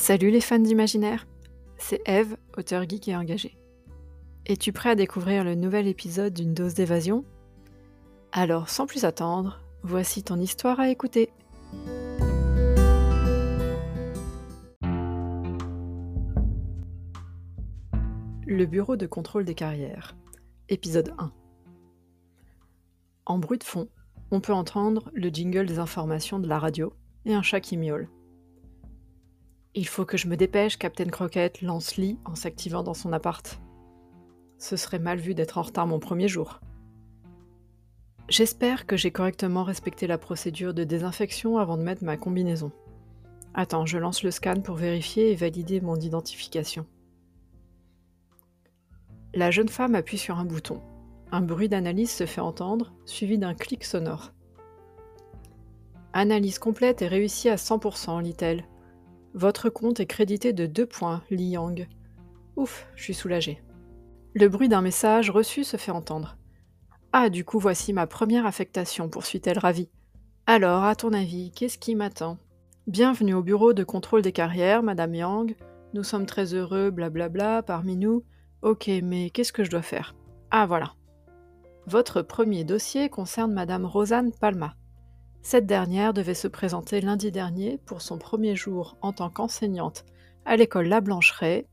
Salut les fans d'imaginaire, c'est Eve, auteur geek et engagé. Es-tu prêt à découvrir le nouvel épisode d'une dose d'évasion? Alors sans plus attendre, voici ton histoire à écouter. Le bureau de contrôle des carrières, épisode 1. En bruit de fond, on peut entendre le jingle des informations de la radio et un chat qui miaule. Il faut que je me dépêche, Captain Croquette lance Lee en s'activant dans son appart. Ce serait mal vu d'être en retard mon premier jour. J'espère que j'ai correctement respecté la procédure de désinfection avant de mettre ma combinaison. Attends, je lance le scan pour vérifier et valider mon identification. La jeune femme appuie sur un bouton. Un bruit d'analyse se fait entendre, suivi d'un clic sonore. Analyse complète et réussie à 100%, lit-elle. Votre compte est crédité de 2 points, Li Yang. Ouf, je suis soulagée. Le bruit d'un message reçu se fait entendre. Ah, du coup, voici ma première affectation, poursuit-elle ravie. Alors, à ton avis, qu'est-ce qui m'attend? Bienvenue au bureau de contrôle des carrières, Madame Yang. Nous sommes très heureux, blablabla, parmi nous. Ok, mais qu'est-ce que je dois faire? Ah, voilà. Votre premier dossier concerne Madame Rosanne Palma. Cette dernière devait se présenter lundi dernier pour son premier jour en tant qu'enseignante à l'école La Blancheraie.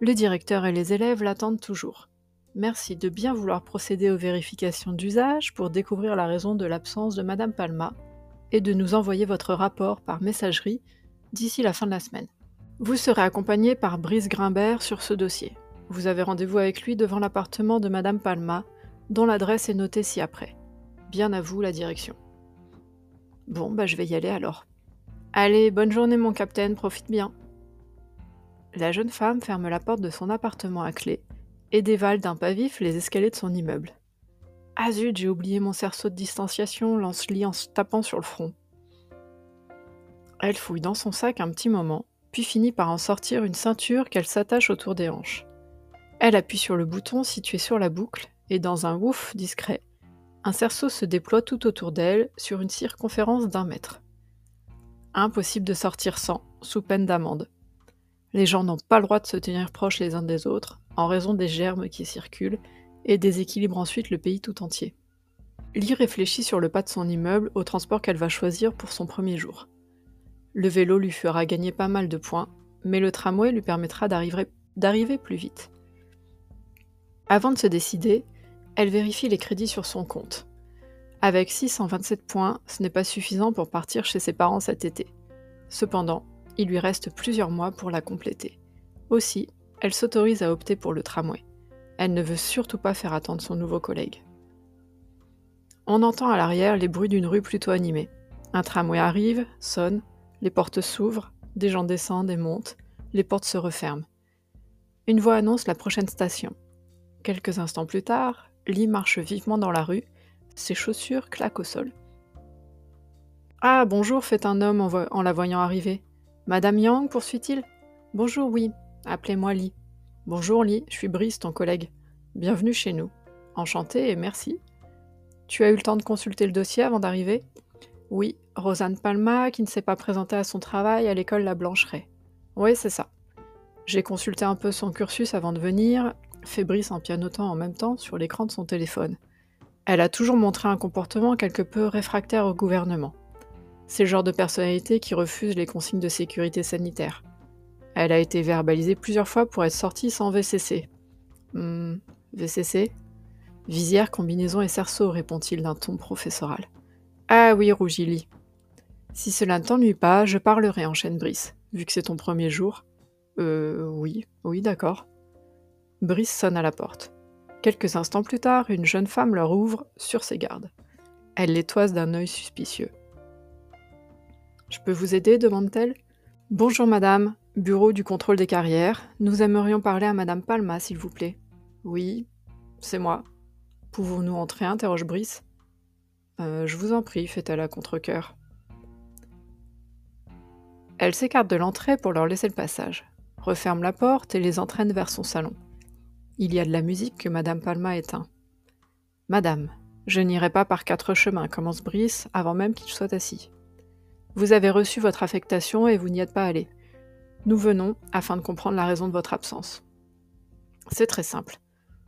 Le directeur et les élèves l'attendent toujours. Merci de bien vouloir procéder aux vérifications d'usage pour découvrir la raison de l'absence de Madame Palma et de nous envoyer votre rapport par messagerie d'ici la fin de la semaine. Vous serez accompagné par Brice Grimbert sur ce dossier. Vous avez rendez-vous avec lui devant l'appartement de Madame Palma, dont l'adresse est notée ci-après. Bien à vous la direction. Bon, bah je vais y aller alors. Allez, bonne journée mon capitaine, profite bien. La jeune femme ferme la porte de son appartement à clé et dévale d'un pas vif les escaliers de son immeuble. Ah zut, j'ai oublié mon cerceau de distanciation, lance-lit en se tapant sur le front. Elle fouille dans son sac un petit moment, puis finit par en sortir une ceinture qu'elle s'attache autour des hanches. Elle appuie sur le bouton situé sur la boucle et dans un ouf discret, un cerceau se déploie tout autour d'elle sur une circonférence d'un mètre. Impossible de sortir sans, sous peine d'amende. Les gens n'ont pas le droit de se tenir proches les uns des autres, en raison des germes qui circulent et déséquilibrent ensuite le pays tout entier. Lee réfléchit sur le pas de son immeuble au transport qu'elle va choisir pour son premier jour. Le vélo lui fera gagner pas mal de points, mais le tramway lui permettra d'arriver plus vite. Avant de se décider, elle vérifie les crédits sur son compte. Avec 627 points, ce n'est pas suffisant pour partir chez ses parents cet été. Cependant, il lui reste plusieurs mois pour la compléter. Aussi, elle s'autorise à opter pour le tramway. Elle ne veut surtout pas faire attendre son nouveau collègue. On entend à l'arrière les bruits d'une rue plutôt animée. Un tramway arrive, sonne, les portes s'ouvrent, des gens descendent et montent, les portes se referment. Une voix annonce la prochaine station. Quelques instants plus tard, Lee marche vivement dans la rue, ses chaussures claquent au sol. Ah, bonjour, fait un homme en, la voyant arriver. Madame Yang, poursuit-il? Bonjour, oui, appelez-moi Lee. Bonjour Lee, je suis Brice, ton collègue. Bienvenue chez nous. Enchanté et merci. Tu as eu le temps de consulter le dossier avant d'arriver? Oui, Rosanne Palma, qui ne s'est pas présentée à son travail à l'école La Blancheraie. Oui, c'est ça. J'ai consulté un peu son cursus avant de venir, fait en pianotant en même temps sur l'écran de son téléphone. Elle a toujours montré un comportement quelque peu réfractaire au gouvernement. C'est le genre de personnalité qui refuse les consignes de sécurité sanitaire. Elle a été verbalisée plusieurs fois pour être sortie sans VCC. Hmm, VCC Visière, combinaison et cerceau, répond-il d'un ton professoral. Ah oui, rougit Si cela ne t'ennuie pas, je parlerai, enchaîne Brice, vu que c'est ton premier jour. Euh, oui, oui, d'accord. Brice sonne à la porte. Quelques instants plus tard, une jeune femme leur ouvre sur ses gardes. Elle les toise d'un œil suspicieux. Je peux vous aider? demande-t-elle. Bonjour madame, bureau du contrôle des carrières. Nous aimerions parler à madame Palma, s'il vous plaît. Oui, c'est moi. Pouvons-nous entrer? interroge Brice. Euh, je vous en prie, fait-elle à contre-coeur. Elle s'écarte de l'entrée pour leur laisser le passage, referme la porte et les entraîne vers son salon. Il y a de la musique que Madame Palma éteint. Madame, je n'irai pas par quatre chemins, commence Brice avant même qu'il soit assis. Vous avez reçu votre affectation et vous n'y êtes pas allé. Nous venons afin de comprendre la raison de votre absence. C'est très simple.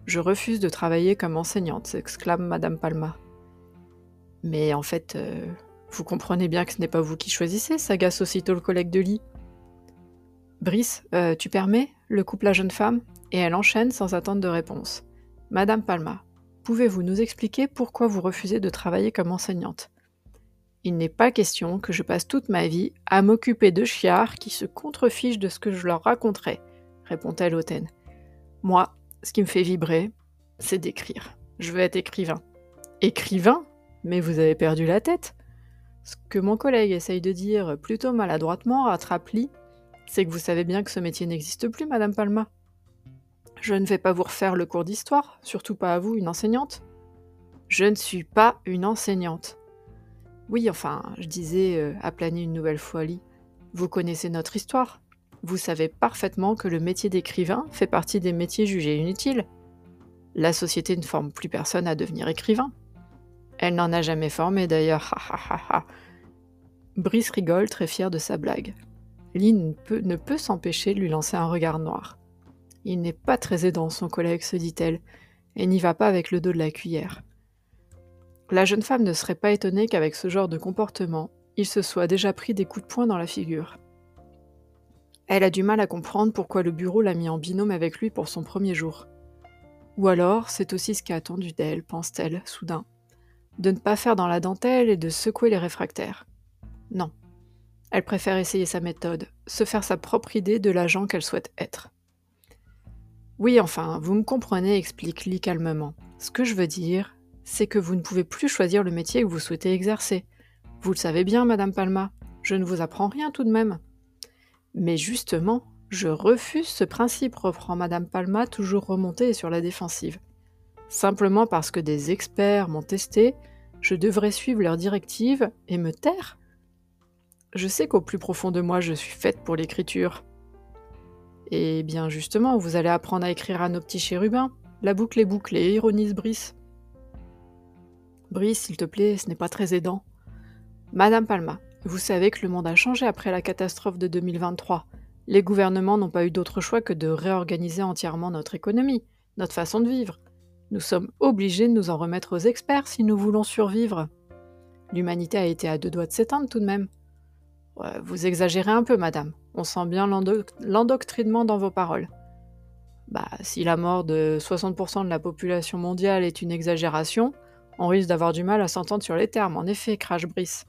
Je refuse de travailler comme enseignante, s'exclame Madame Palma. Mais en fait, euh, vous comprenez bien que ce n'est pas vous qui choisissez, s'agace aussitôt le collègue de lit. Brice, euh, tu permets le couple la jeune femme? Et elle enchaîne sans attendre de réponse. Madame Palma, pouvez-vous nous expliquer pourquoi vous refusez de travailler comme enseignante? Il n'est pas question que je passe toute ma vie à m'occuper de chiards qui se contrefichent de ce que je leur raconterai, répond-elle hautaine. Moi, ce qui me fait vibrer, c'est d'écrire. Je veux être écrivain. Écrivain? Mais vous avez perdu la tête Ce que mon collègue essaye de dire plutôt maladroitement rattrape-lit c'est que vous savez bien que ce métier n'existe plus, Madame Palma. Je ne vais pas vous refaire le cours d'histoire, surtout pas à vous, une enseignante. Je ne suis pas une enseignante. Oui, enfin, je disais, euh, une nouvelle fois Lee, vous connaissez notre histoire. Vous savez parfaitement que le métier d'écrivain fait partie des métiers jugés inutiles. La société ne forme plus personne à devenir écrivain. Elle n'en a jamais formé d'ailleurs. Brice rigole, très fier de sa blague. Lynn ne peut, s'empêcher de lui lancer un regard noir. Il n'est pas très aidant, son collègue, se dit-elle, et n'y va pas avec le dos de la cuillère. La jeune femme ne serait pas étonnée qu'avec ce genre de comportement, il se soit déjà pris des coups de poing dans la figure. Elle a du mal à comprendre pourquoi le bureau l'a mis en binôme avec lui pour son premier jour. Ou alors, c'est aussi ce qu'a attendu d'elle, pense-t-elle, soudain. De ne pas faire dans la dentelle et de secouer les réfractaires. Non, elle préfère essayer sa méthode, se faire sa propre idée de l'agent qu'elle souhaite être. Oui, enfin, vous me comprenez, explique Lee calmement. Ce que je veux dire, c'est que vous ne pouvez plus choisir le métier que vous souhaitez exercer. Vous le savez bien, Madame Palma, je ne vous apprends rien tout de même. Mais justement, je refuse ce principe, reprend Madame Palma, toujours remontée et sur la défensive. Simplement parce que des experts m'ont testé, je devrais suivre leurs directives et me taire je sais qu'au plus profond de moi, je suis faite pour l'écriture. Et bien justement, vous allez apprendre à écrire à nos petits chérubins. La boucle est bouclée, ironise Brice. Brice, s'il te plaît, ce n'est pas très aidant. Madame Palma, vous savez que le monde a changé après la catastrophe de 2023. Les gouvernements n'ont pas eu d'autre choix que de réorganiser entièrement notre économie, notre façon de vivre. Nous sommes obligés de nous en remettre aux experts si nous voulons survivre. L'humanité a été à deux doigts de s'éteindre tout de même vous exagérez un peu, madame. On sent bien l'endoctrinement dans vos paroles. Bah, si la mort de 60% de la population mondiale est une exagération, on risque d'avoir du mal à s'entendre sur les termes, en effet, crash Brice.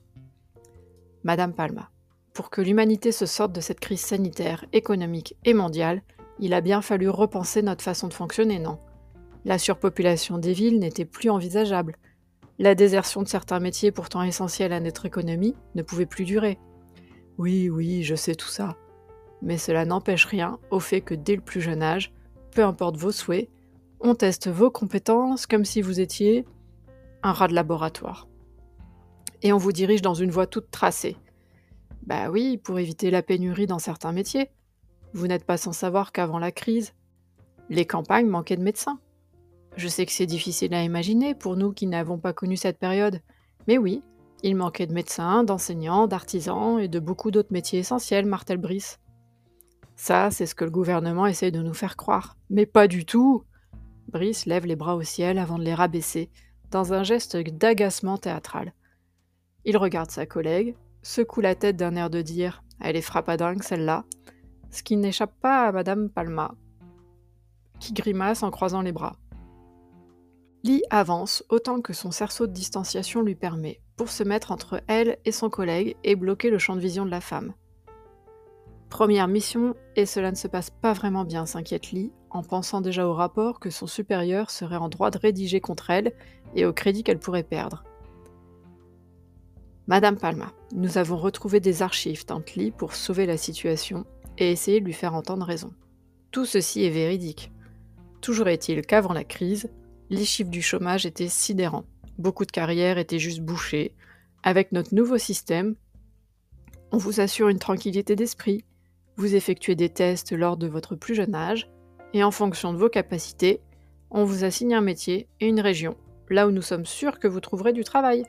Madame Palma, pour que l'humanité se sorte de cette crise sanitaire, économique et mondiale, il a bien fallu repenser notre façon de fonctionner, non? La surpopulation des villes n'était plus envisageable. La désertion de certains métiers pourtant essentiels à notre économie ne pouvait plus durer. Oui, oui, je sais tout ça. Mais cela n'empêche rien au fait que dès le plus jeune âge, peu importe vos souhaits, on teste vos compétences comme si vous étiez un rat de laboratoire. Et on vous dirige dans une voie toute tracée. Bah oui, pour éviter la pénurie dans certains métiers. Vous n'êtes pas sans savoir qu'avant la crise, les campagnes manquaient de médecins. Je sais que c'est difficile à imaginer pour nous qui n'avons pas connu cette période, mais oui, il manquait de médecins, d'enseignants, d'artisans et de beaucoup d'autres métiers essentiels, Martel Brice. Ça, c'est ce que le gouvernement essaye de nous faire croire. Mais pas du tout Brice lève les bras au ciel avant de les rabaisser, dans un geste d'agacement théâtral. Il regarde sa collègue, secoue la tête d'un air de dire Elle est frappadingue, celle-là, ce qui n'échappe pas à Madame Palma, qui grimace en croisant les bras. Lee avance autant que son cerceau de distanciation lui permet, pour se mettre entre elle et son collègue et bloquer le champ de vision de la femme. Première mission, et cela ne se passe pas vraiment bien, s'inquiète Lee, en pensant déjà au rapport que son supérieur serait en droit de rédiger contre elle et au crédit qu'elle pourrait perdre. Madame Palma, nous avons retrouvé des archives, tante Lee, pour sauver la situation et essayer de lui faire entendre raison. Tout ceci est véridique. Toujours est-il qu'avant la crise, les chiffres du chômage étaient sidérants. Beaucoup de carrières étaient juste bouchées. Avec notre nouveau système, on vous assure une tranquillité d'esprit, vous effectuez des tests lors de votre plus jeune âge, et en fonction de vos capacités, on vous assigne un métier et une région, là où nous sommes sûrs que vous trouverez du travail.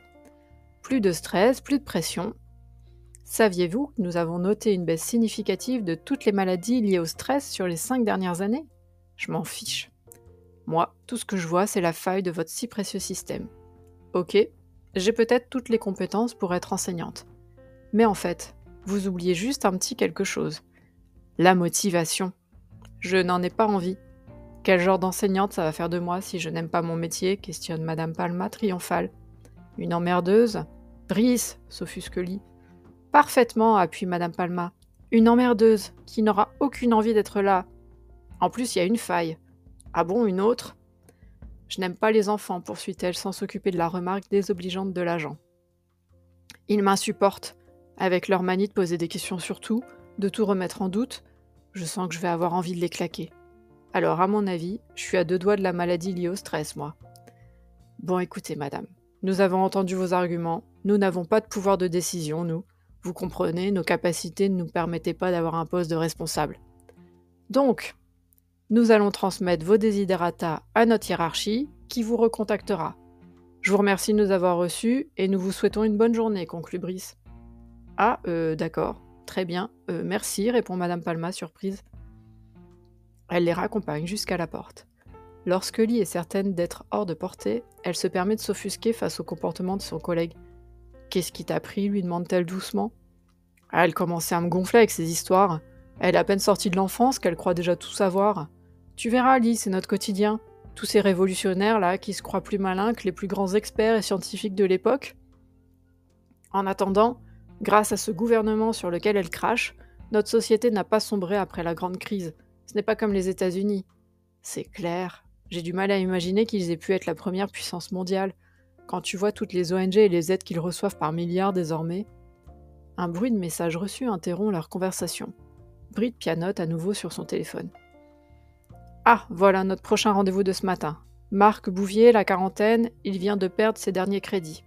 Plus de stress, plus de pression. Saviez-vous que nous avons noté une baisse significative de toutes les maladies liées au stress sur les cinq dernières années? Je m'en fiche. Moi, tout ce que je vois, c'est la faille de votre si précieux système. Ok, j'ai peut-être toutes les compétences pour être enseignante. Mais en fait, vous oubliez juste un petit quelque chose. La motivation. Je n'en ai pas envie. Quel genre d'enseignante ça va faire de moi si je n'aime pas mon métier questionne Madame Palma triomphale. Une emmerdeuse? Brice, s'offusque Lee. Parfaitement, appuie Madame Palma. Une emmerdeuse qui n'aura aucune envie d'être là. En plus, il y a une faille. Ah bon, une autre? Je n'aime pas les enfants, poursuit-elle sans s'occuper de la remarque désobligeante de l'agent. Ils m'insupportent, avec leur manie de poser des questions sur tout, de tout remettre en doute. Je sens que je vais avoir envie de les claquer. Alors, à mon avis, je suis à deux doigts de la maladie liée au stress, moi. Bon, écoutez, madame, nous avons entendu vos arguments, nous n'avons pas de pouvoir de décision, nous. Vous comprenez, nos capacités ne nous permettaient pas d'avoir un poste de responsable. Donc, nous allons transmettre vos desiderata à notre hiérarchie qui vous recontactera. Je vous remercie de nous avoir reçus et nous vous souhaitons une bonne journée, conclut Brice. Ah, euh, d'accord, très bien, euh, merci, répond Madame Palma, surprise. Elle les raccompagne jusqu'à la porte. Lorsque Lee est certaine d'être hors de portée, elle se permet de s'offusquer face au comportement de son collègue. Qu'est-ce qui t'a pris lui demande-t-elle doucement. Ah, elle commençait à me gonfler avec ses histoires. Elle est à peine sortie de l'enfance qu'elle croit déjà tout savoir. Tu verras, Lee, c'est notre quotidien. Tous ces révolutionnaires là qui se croient plus malins que les plus grands experts et scientifiques de l'époque. En attendant, grâce à ce gouvernement sur lequel elle crache, notre société n'a pas sombré après la grande crise. Ce n'est pas comme les États-Unis. C'est clair. J'ai du mal à imaginer qu'ils aient pu être la première puissance mondiale. Quand tu vois toutes les ONG et les aides qu'ils reçoivent par milliards désormais. Un bruit de message reçu interrompt leur conversation. Brit pianote à nouveau sur son téléphone. Ah, voilà notre prochain rendez-vous de ce matin. Marc Bouvier, la quarantaine, il vient de perdre ses derniers crédits.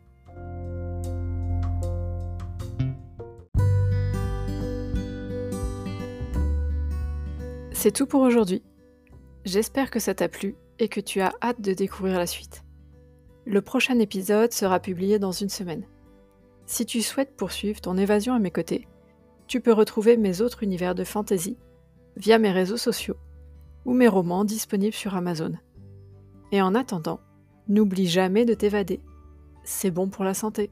C'est tout pour aujourd'hui. J'espère que ça t'a plu et que tu as hâte de découvrir la suite. Le prochain épisode sera publié dans une semaine. Si tu souhaites poursuivre ton évasion à mes côtés, tu peux retrouver mes autres univers de fantasy via mes réseaux sociaux ou mes romans disponibles sur Amazon. Et en attendant, n'oublie jamais de t'évader. C'est bon pour la santé.